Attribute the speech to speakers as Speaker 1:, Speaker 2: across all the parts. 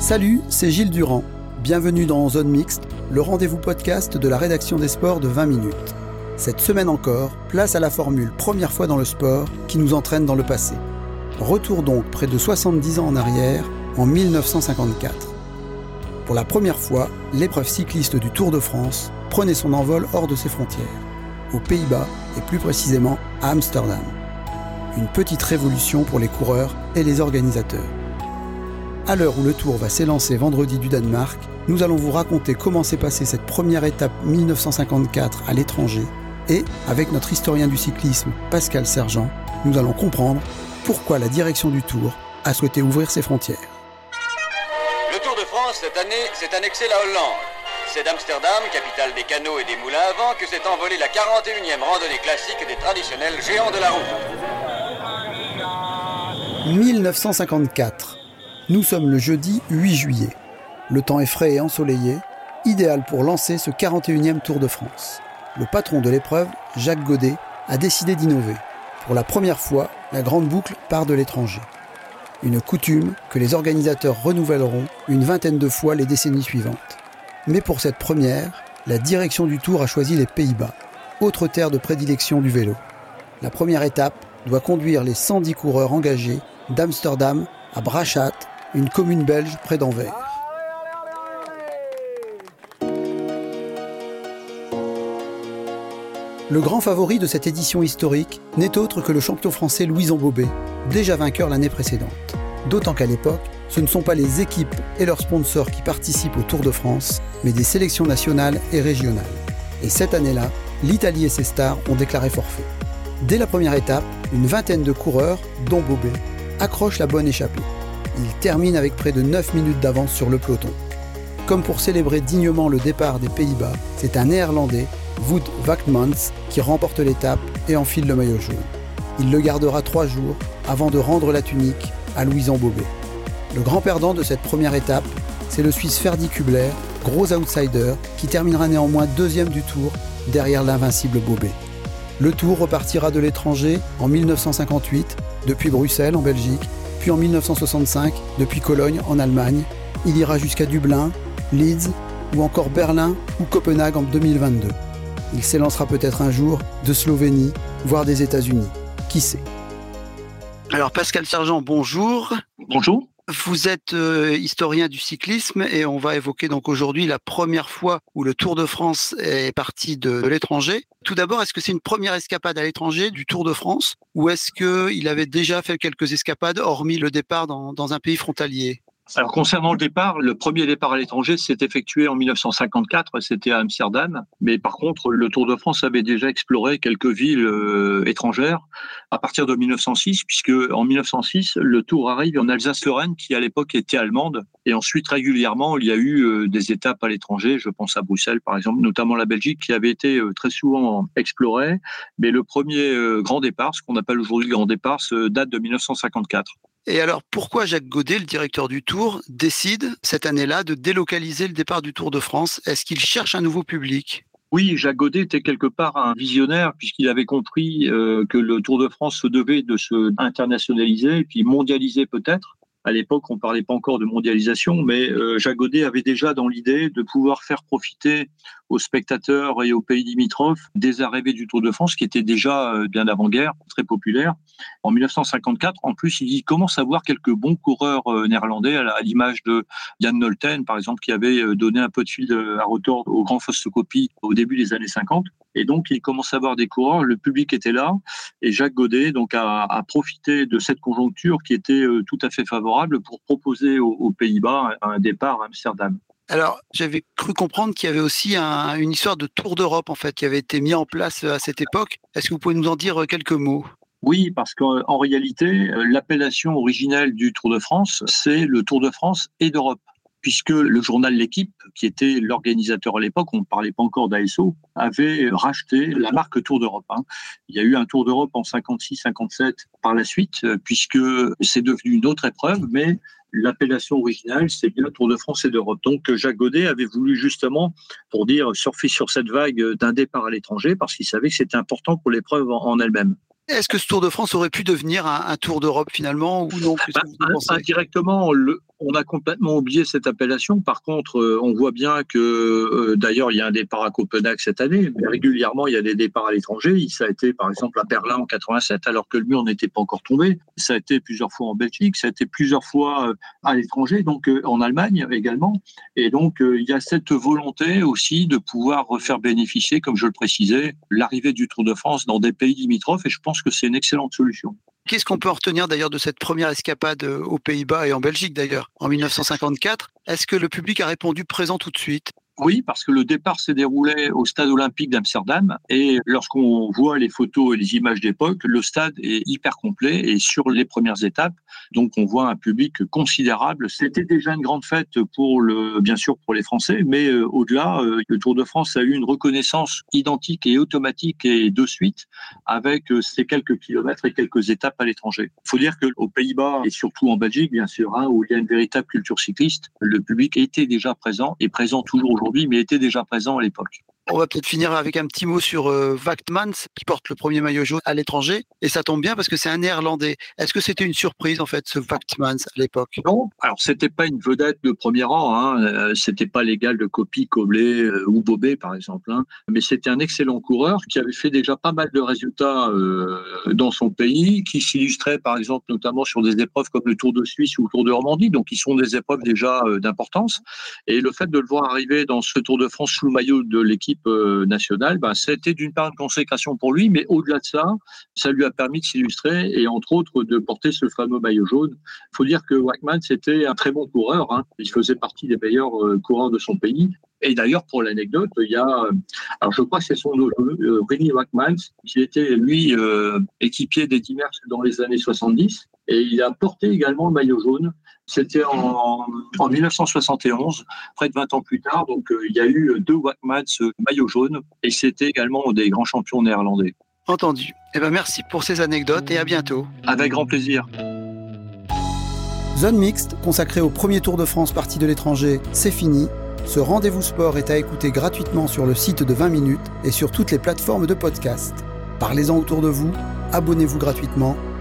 Speaker 1: Salut, c'est Gilles Durand. Bienvenue dans Zone Mixte, le rendez-vous podcast de la rédaction des sports de 20 minutes. Cette semaine encore, place à la formule première fois dans le sport qui nous entraîne dans le passé. Retour donc près de 70 ans en arrière, en 1954. Pour la première fois, l'épreuve cycliste du Tour de France prenait son envol hors de ses frontières, aux Pays-Bas et plus précisément à Amsterdam. Une petite révolution pour les coureurs et les organisateurs. À l'heure où le Tour va s'élancer vendredi du Danemark, nous allons vous raconter comment s'est passée cette première étape 1954 à l'étranger et, avec notre historien du cyclisme Pascal Sergent, nous allons comprendre pourquoi la direction du Tour a souhaité ouvrir ses frontières.
Speaker 2: Le Tour de France, cette année, s'est annexé la Hollande. C'est d'Amsterdam, capitale des canaux et des moulins à vent, que s'est envolée la 41e randonnée classique des traditionnels géants de la route.
Speaker 1: 1954. Nous sommes le jeudi 8 juillet. Le temps est frais et ensoleillé, idéal pour lancer ce 41e Tour de France. Le patron de l'épreuve, Jacques Godet, a décidé d'innover. Pour la première fois, la grande boucle part de l'étranger. Une coutume que les organisateurs renouvelleront une vingtaine de fois les décennies suivantes. Mais pour cette première, la direction du Tour a choisi les Pays-Bas, autre terre de prédilection du vélo. La première étape doit conduire les 110 coureurs engagés d'Amsterdam à Brachat, une commune belge près d'Anvers. Le grand favori de cette édition historique n'est autre que le champion français Louison Bobet, déjà vainqueur l'année précédente. D'autant qu'à l'époque, ce ne sont pas les équipes et leurs sponsors qui participent au Tour de France, mais des sélections nationales et régionales. Et cette année-là, l'Italie et ses stars ont déclaré forfait. Dès la première étape, une vingtaine de coureurs, dont Bobet, accrochent la bonne échappée. Ils terminent avec près de 9 minutes d'avance sur le peloton. Comme pour célébrer dignement le départ des Pays-Bas, c'est un Néerlandais, Wout Vakmans, qui remporte l'étape et enfile le maillot jaune. Il le gardera trois jours avant de rendre la tunique à Louison Bobet. Le grand perdant de cette première étape, c'est le Suisse Ferdi Kubler, gros outsider, qui terminera néanmoins deuxième du tour derrière l'invincible Bobet. Le tour repartira de l'étranger en 1958, depuis Bruxelles en Belgique, puis en 1965 depuis Cologne en Allemagne. Il ira jusqu'à Dublin, Leeds ou encore Berlin ou Copenhague en 2022. Il s'élancera peut-être un jour de Slovénie, voire des États-Unis. Qui sait? Alors Pascal Sergent, bonjour.
Speaker 3: Bonjour.
Speaker 1: Vous êtes euh, historien du cyclisme et on va évoquer donc aujourd'hui la première fois où le Tour de France est parti de, l'étranger. Tout d'abord, est-ce que c'est une première escapade à l'étranger du Tour de France ou est-ce qu'il avait déjà fait quelques escapades hormis le départ dans un pays frontalier?
Speaker 3: Alors concernant le départ, le premier départ à l'étranger s'est effectué en 1954, c'était à Amsterdam. Mais par contre, le Tour de France avait déjà exploré quelques villes euh, étrangères à partir de 1906, puisque en 1906, le Tour arrive en Alsace-Lorraine, qui à l'époque était allemande. Et ensuite, régulièrement, il y a eu euh, des étapes à l'étranger. Je pense à Bruxelles, par exemple, notamment la Belgique, qui avait été euh, très souvent explorée. Mais le premier grand départ, ce qu'on appelle aujourd'hui le grand départ, date de 1954.
Speaker 1: Et alors, pourquoi Jacques Godet, le directeur du Tour, décide cette année-là de délocaliser le départ du Tour de France? Est-ce qu'il cherche un nouveau public?
Speaker 3: Oui, Jacques Godet était quelque part un visionnaire puisqu'il avait compris euh, que le Tour de France se devait de se internationaliser puis mondialiser peut-être. À l'époque, on parlait pas encore de mondialisation, mais euh, Jacques Godet avait déjà dans l'idée de pouvoir faire profiter aux spectateurs et aux pays limitrophes des arrivées du Tour de France, qui était déjà euh, bien d'avant-guerre, très populaire. En 1954, en plus, il commence à voir quelques bons coureurs euh, néerlandais, à l'image de Jan Nolten, par exemple, qui avait donné un peu de fil à retordre au Grand Fostocopie au début des années 50. Et donc, il commence à voir des coureurs, le public était là, et Jacques Godet donc a, a profité de cette conjoncture qui était euh, tout à fait favorable pour proposer aux, aux Pays-Bas un, départ à Amsterdam.
Speaker 1: Alors, j'avais cru comprendre qu'il y avait aussi un- une histoire de Tour d'Europe, en fait, qui avait été mis en place euh, à cette époque. Est-ce que vous pouvez nous en dire euh, quelques mots?
Speaker 3: Oui, parce qu'en réalité, l'appellation originelle du Tour de France, c'est le Tour de France et d'Europe puisque le journal L'équipe, qui était l'organisateur à l'époque, on ne parlait pas encore d'ASO, avait racheté la marque Tour d'Europe. Hein. Il y a eu un Tour d'Europe en 56-57 par la suite, puisque c'est devenu une autre épreuve, mais l'appellation originale, c'est bien Tour de France et d'Europe. Donc Jacques Godet avait voulu justement, pour dire, surfer sur cette vague d'un départ à l'étranger, parce qu'il savait que c'était important pour l'épreuve en, elle-même.
Speaker 1: Est-ce que ce Tour de France aurait pu devenir un, Tour d'Europe finalement ou non
Speaker 3: bah, Indirectement, le, on a complètement oublié cette appellation. Par contre, euh, on voit bien que, euh, d'ailleurs, il y a un départ à Copenhague cette année, mais régulièrement, il y a des départs à l'étranger. Ça a été, par exemple, à Berlin en 87, alors que le mur n'était pas encore tombé. Ça a été plusieurs fois en Belgique, ça a été plusieurs fois euh, à l'étranger, donc en Allemagne également. Et donc, il y a cette volonté aussi de pouvoir refaire bénéficier, comme je le précisais, l'arrivée du Tour de France dans des pays limitrophes. Et je pense que c'est une excellente solution.
Speaker 1: Qu'est-ce qu'on peut en retenir d'ailleurs de cette première escapade aux Pays-Bas et en Belgique d'ailleurs en 1954 Est-ce que le public a répondu présent tout de suite?
Speaker 3: Oui, parce que le départ s'est déroulé au stade olympique d'Amsterdam et lorsqu'on voit les photos et les images d'époque, le stade est hyper complet et sur les premières étapes, donc on voit un public considérable. C'était déjà une grande fête pour le, bien sûr pour les Français, mais euh, au-delà, euh, le Tour de France a eu une reconnaissance identique et automatique et de suite avec euh, ces quelques kilomètres et quelques étapes à l'étranger. Il faut dire qu'aux Pays-Bas et surtout en Belgique, bien sûr, hein, où il y a une véritable culture cycliste, le public était déjà présent et présent toujours aujourd'hui mais était déjà présent à l'époque.
Speaker 1: On va peut-être finir avec un petit mot sur euh, qui porte le premier maillot jaune à l'étranger. Et ça tombe bien parce que c'est un néerlandais. Est-ce que c'était une surprise, en fait, ce Vactmans à l'époque?
Speaker 3: Non. Alors, c'était pas une vedette de premier rang. Hein. Euh, c'était pas l'égal de Copy, Coblet euh, ou Bobet, par exemple. Hein. Mais c'était un excellent coureur qui avait fait déjà pas mal de résultats euh, dans son pays, qui s'illustrait, par exemple, notamment sur des épreuves comme le Tour de Suisse ou le Tour de Normandie. Donc, qui sont des épreuves déjà d'importance. Et le fait de le voir arriver dans ce Tour de France sous le maillot de l'équipe euh, nationale, ben, c'était d'une part une consécration pour lui, mais au-delà de ça, ça lui a permis de s'illustrer et entre autres de porter ce fameux maillot jaune. Il faut dire que Wackman, c'était un très bon coureur. Hein. Il faisait partie des meilleurs euh, coureurs de son pays. Et d'ailleurs, pour l'anecdote, il y a, alors je crois que c'est son nom, euh, Rennie Wackman, qui était lui équipier des Dimers dans les années 70, et il a porté également le maillot jaune. C'était en, en, 1971, près de 20 ans plus tard. Donc, euh, il y a eu deux Wackmans maillot jaune et c'était également des grands champions néerlandais.
Speaker 1: Entendu. Eh ben, merci pour ces anecdotes et à bientôt.
Speaker 3: Avec grand plaisir.
Speaker 1: Zone mixte, consacrée au premier Tour de France parti de l'étranger, c'est fini. Ce rendez-vous sport est à écouter gratuitement sur le site de 20 minutes et sur toutes les plateformes de podcast. Parlez-en autour de vous, abonnez-vous gratuitement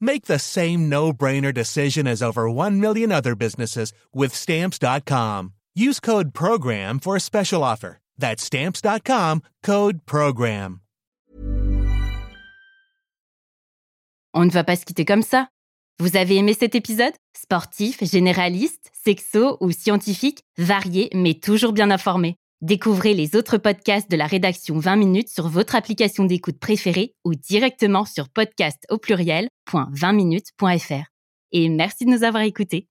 Speaker 4: Make the same no-brainer decision as over 1 million other businesses with stamps.com. Use code program for a special offer. That's stamps.com, code program.
Speaker 5: On ne va pas se quitter comme ça. Vous avez aimé cet épisode? Sportif, généraliste, sexo ou scientifique, varié mais toujours bien informé. Découvrez les autres podcasts de la rédaction 20 minutes sur votre application d'écoute préférée ou directement sur podcast au pluriel.20minutes.fr. Et merci de nous avoir écoutés.